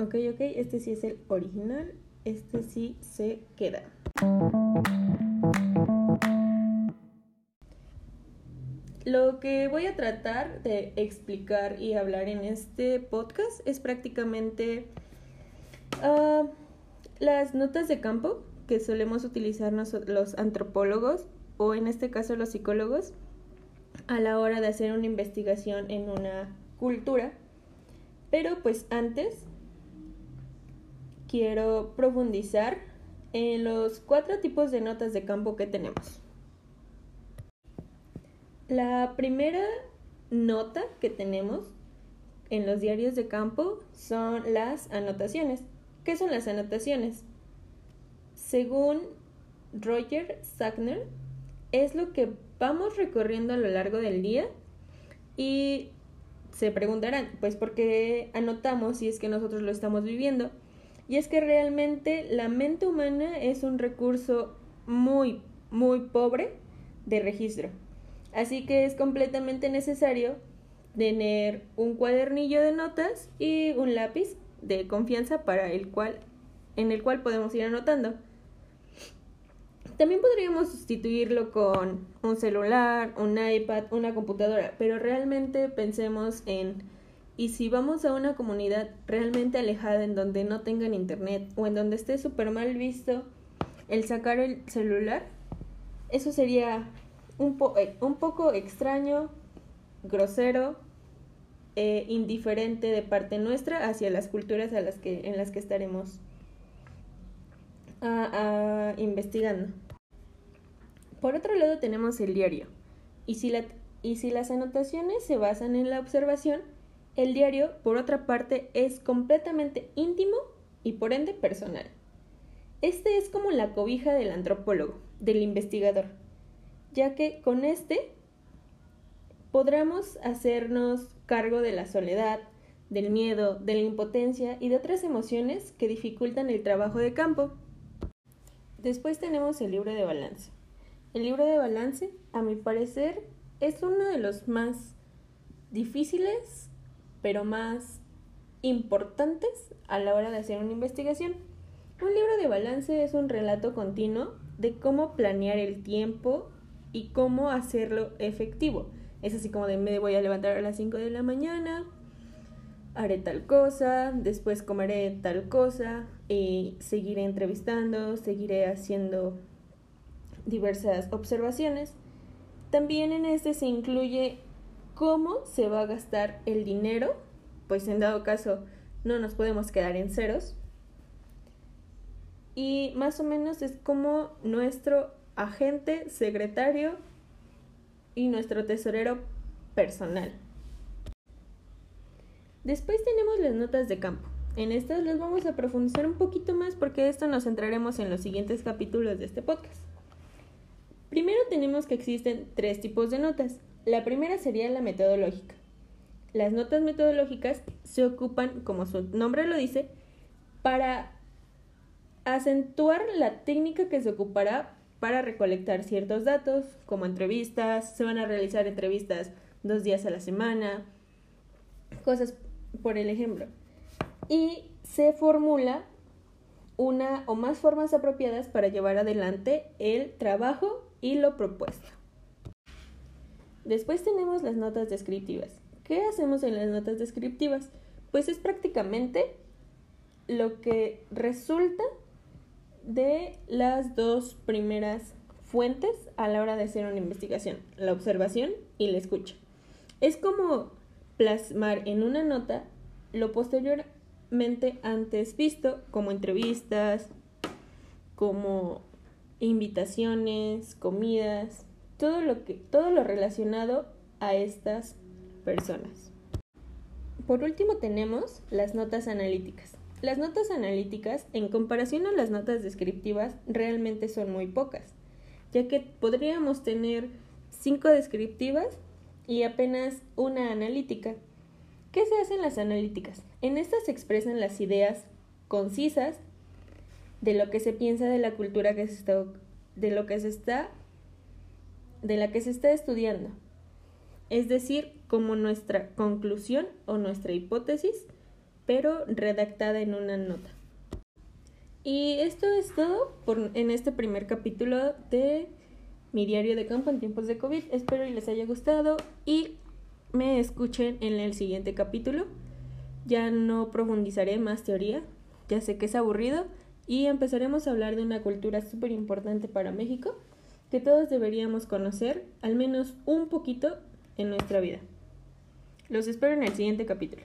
Ok, ok, este sí es el original, este sí se queda. Lo que voy a tratar de explicar y hablar en este podcast es prácticamente ah, las notas de campo que solemos utilizar los antropólogos o en este caso los psicólogos a la hora de hacer una investigación en una cultura. Pero pues antes quiero profundizar en los cuatro tipos de notas de campo que tenemos. La primera nota que tenemos en los diarios de campo son las anotaciones. ¿Qué son las anotaciones? Según Roger Sagner, es lo que vamos recorriendo a lo largo del día y se preguntarán, pues, ¿por qué anotamos si es que nosotros lo estamos viviendo? Y es que realmente la mente humana es un recurso muy, muy pobre de registro. Así que es completamente necesario tener un cuadernillo de notas y un lápiz de confianza para el cual en el cual podemos ir anotando. También podríamos sustituirlo con un celular, un iPad, una computadora, pero realmente pensemos en y si vamos a una comunidad realmente alejada en donde no tengan internet o en donde esté súper mal visto el sacar el celular, eso sería un, eh, un poco extraño, grosero, e indiferente de parte nuestra hacia las culturas a las que, en las que estaremos investigando. Por otro lado tenemos el diario. Y si, la, y si las anotaciones se basan en la observación, el diario, por otra parte, es completamente íntimo y por ende personal. Este es como la cobija del antropólogo, del investigador ya que con este podremos hacernos cargo de la soledad, del miedo, de la impotencia y de otras emociones que dificultan el trabajo de campo. Después tenemos el libro de balance. El libro de balance, a mi parecer, es uno de los más difíciles, pero más importantes a la hora de hacer una investigación. Un libro de balance es un relato continuo de cómo planear el tiempo y cómo hacerlo efectivo. Es así como de me voy a levantar a las 5 de la mañana, haré tal cosa, después comeré tal cosa y seguiré entrevistando, seguiré haciendo diversas observaciones. También en este se incluye cómo se va a gastar el dinero, pues en dado caso no nos podemos quedar en ceros. Y más o menos es como nuestro agente, secretario y nuestro tesorero personal. Después tenemos las notas de campo. En estas las vamos a profundizar un poquito más porque esto nos centraremos en los siguientes capítulos de este podcast. Primero tenemos que existen tres tipos de notas. La primera sería la metodológica. Las notas metodológicas se ocupan, como su nombre lo dice, para acentuar la técnica que se ocupará para recolectar ciertos datos, como entrevistas, se van a realizar entrevistas dos días a la semana, cosas por el ejemplo. Y se formula una o más formas apropiadas para llevar adelante el trabajo y lo propuesto. Después tenemos las notas descriptivas. ¿Qué hacemos en las notas descriptivas? Pues es prácticamente lo que resulta de las dos primeras fuentes a la hora de hacer una investigación, la observación y la escucha. Es como plasmar en una nota lo posteriormente antes visto, como entrevistas, como invitaciones, comidas, todo lo que todo lo relacionado a estas personas. Por último tenemos las notas analíticas. Las notas analíticas, en comparación a las notas descriptivas, realmente son muy pocas, ya que podríamos tener cinco descriptivas y apenas una analítica. ¿Qué se hacen las analíticas? En estas se expresan las ideas concisas de lo que se piensa de la cultura que se está de lo que se está de la que se está estudiando. Es decir, como nuestra conclusión o nuestra hipótesis pero redactada en una nota. Y esto es todo por, en este primer capítulo de mi diario de campo en tiempos de COVID. Espero y les haya gustado y me escuchen en el siguiente capítulo. Ya no profundizaré más teoría, ya sé que es aburrido y empezaremos a hablar de una cultura súper importante para México que todos deberíamos conocer al menos un poquito en nuestra vida. Los espero en el siguiente capítulo.